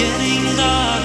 getting lost.